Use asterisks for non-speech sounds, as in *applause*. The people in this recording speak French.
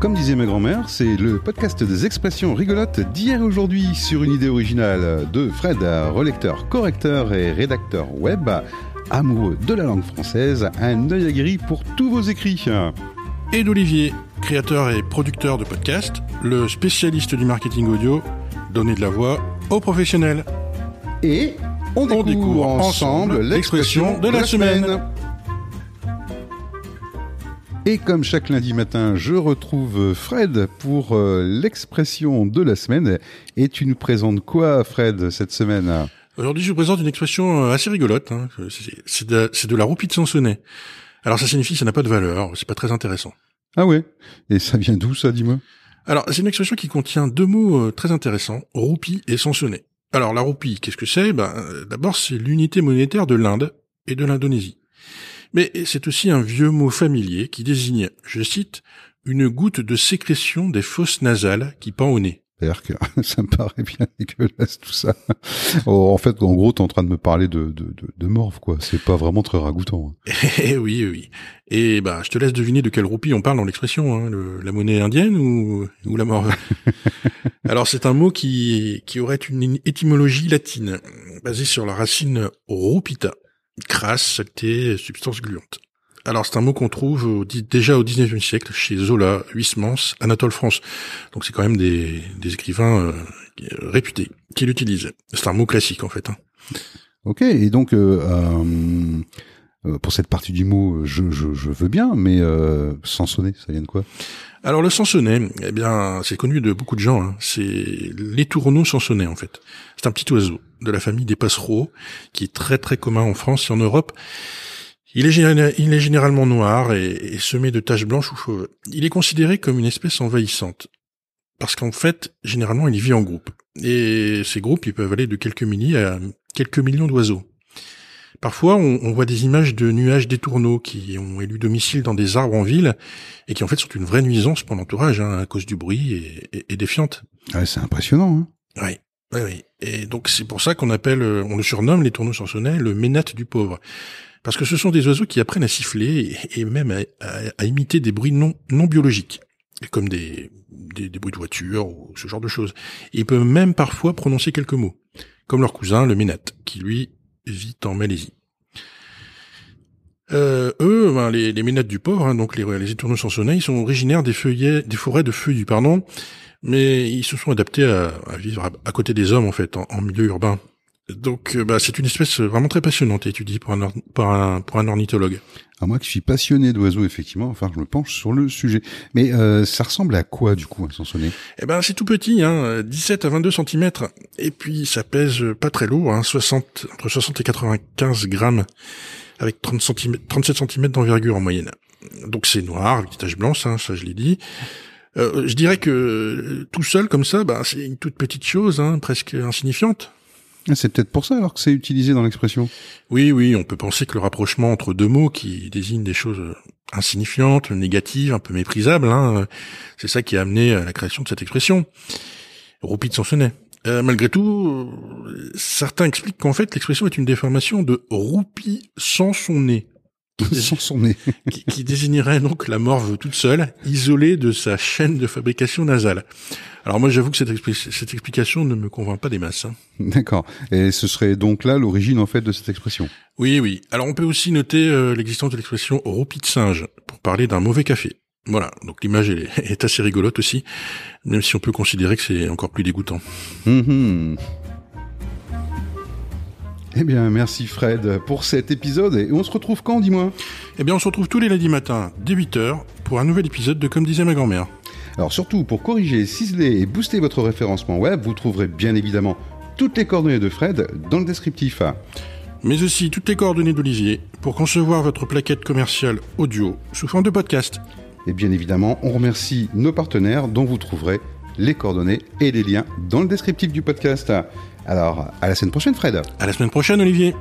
Comme disait ma grand-mère, c'est le podcast des expressions rigolotes d'hier et aujourd'hui sur une idée originale de Fred, relecteur, correcteur et rédacteur web, amoureux de la langue française, un œil aguerri pour tous vos écrits. Et d'Olivier, créateur et producteur de podcasts, le spécialiste du marketing audio, donner de la voix aux professionnels. Et on découvre, ensemble l'expression de la semaine. Et comme chaque lundi matin, je retrouve Fred pour euh, l'expression de la semaine. Et tu nous présentes quoi, Fred, cette semaine? Aujourd'hui, je vous présente une expression euh, assez rigolote. Hein. C'est de, de, la roupie de Sansonnet. Alors, ça signifie que ça n'a pas de valeur, c'est pas très intéressant. Ah ouais? Et ça vient d'où, ça, dis-moi? Alors, c'est une expression qui contient deux mots euh, très intéressants, roupie et Sansonnet. Alors, la roupie, qu'est-ce que c'est? Ben, D'abord, c'est l'unité monétaire de l'Inde et de l'Indonésie. Mais c'est aussi un vieux mot familier qui désigne, je cite, une goutte de sécrétion des fosses nasales qui pend au nez. cest que *laughs* ça me paraît bien *laughs* dégueulasse tout ça. Oh, en fait, en gros, t'es en train de me parler de, de, de, de morve, quoi. C'est pas vraiment très ragoûtant. Hein. *laughs* Eh oui, oui. Et bah, je te laisse deviner de quelle roupie on parle dans l'expression. Hein, la monnaie indienne ou, ou la morve? Alors, c'est un mot qui, qui aurait une étymologie latine, basée sur la racine rupita, crasse, saleté, substance gluante. Alors c'est un mot qu'on trouve déjà au 19e siècle chez Zola, Huysmans, Anatole France. Donc c'est quand même des, écrivains euh, réputés qui l'utilisent. C'est un mot classique en fait. Hein. Ok, et donc euh, euh, pour cette partie du mot, je, veux bien, mais sans sonner, ça vient de quoi? Alors le sansonnet, eh bien, c'est connu de beaucoup de gens. Hein. C'est les tourneaux sansonnets en fait. C'est un petit oiseau de la famille des passereaux qui est très très commun en France et en Europe. Il est, il est généralement noir et, semé de taches blanches ou fauves. Il est considéré comme une espèce envahissante parce qu'en fait, généralement, il vit en groupe. Et ces groupes, ils peuvent aller de quelques milliers à quelques millions d'oiseaux. Parfois, on, voit des images de nuages d'étourneaux qui ont élu domicile dans des arbres en ville et qui en fait sont une vraie nuisance pour l'entourage hein, à cause du bruit et, et, des fientes. Ah, c'est impressionnant. Hein oui, oui, oui. Et donc c'est pour ça qu'on appelle, on le surnomme les tourneaux sansonnets le ménate du pauvre, parce que ce sont des oiseaux qui apprennent à siffler et, même à, imiter des bruits non non biologiques, comme des, des, des bruits de voiture ou ce genre de choses. ils peuvent même parfois prononcer quelques mots, comme leur cousin le ménate, qui lui vit en Malaisie. Euh, eux, ben, les, les du pauvre, hein, donc les, les étourneaux sansonnets, ils sont originaires des feuillets, des forêts de feuilles, pardon, mais ils se sont adaptés à, à vivre à, côté des hommes en fait, en, milieu urbain. Donc, euh, bah, c'est une espèce vraiment très passionnante à étudier pour un, pour un, pour un ornithologue. À moi qui suis passionné d'oiseaux, effectivement, enfin, je me penche sur le sujet. Mais euh, ça ressemble à quoi, du coup, un sansonnet Eh ben, c'est tout petit, hein, 17 à 22 cm, et puis ça pèse pas très lourd, hein, 60, entre 60 et 95 grammes, avec 30 cm, 37 cm d'envergure en moyenne. Donc c'est noir, avec des taches blanches, hein, ça je l'ai dit. Euh, je dirais que tout seul comme ça, bah, c'est une toute petite chose, hein, presque insignifiante. Ah, c'est peut-être pour ça alors que c'est utilisé dans l'expression. Oui, oui, on peut penser que le rapprochement entre deux mots qui désignent des choses insignifiantes, négatives, un peu méprisables, hein, c'est ça qui a amené à la création de cette expression. Roupie de Sansonnet. Euh, malgré tout, certains expliquent qu'en fait l'expression est une déformation de roupie sans son nez. Sans son nez. qui, qui, désignerait donc la morve toute seule, isolée de sa chaîne de fabrication nasale. Alors moi j'avoue que cette, cette, explication ne me convainc pas des masses. Hein. D'accord. Et ce serait donc là l'origine en fait de cette expression. Oui, oui. Alors on peut aussi noter euh, l'existence de l'expression roupie de singe pour parler d'un mauvais café. Voilà, donc l'image *laughs* est, assez rigolote aussi, même si on peut considérer que c'est encore plus dégoûtant. Mmh. Eh bien, merci Fred pour cet épisode. Et on se retrouve quand, dis-moi? Eh bien, on se retrouve tous les lundis matins, dès 8h, pour un nouvel épisode de Comme disait ma grand-mère. Alors surtout, pour corriger, ciseler et booster votre référencement web, vous trouverez bien évidemment toutes les coordonnées de Fred dans le descriptif. Mais aussi toutes les coordonnées d'Olivier pour concevoir votre plaquette commerciale audio sous forme de podcast. Et bien évidemment, on remercie nos partenaires dont vous trouverez les coordonnées et les liens dans le descriptif du podcast. Alors, à la semaine prochaine, Fred. À la semaine prochaine, Olivier.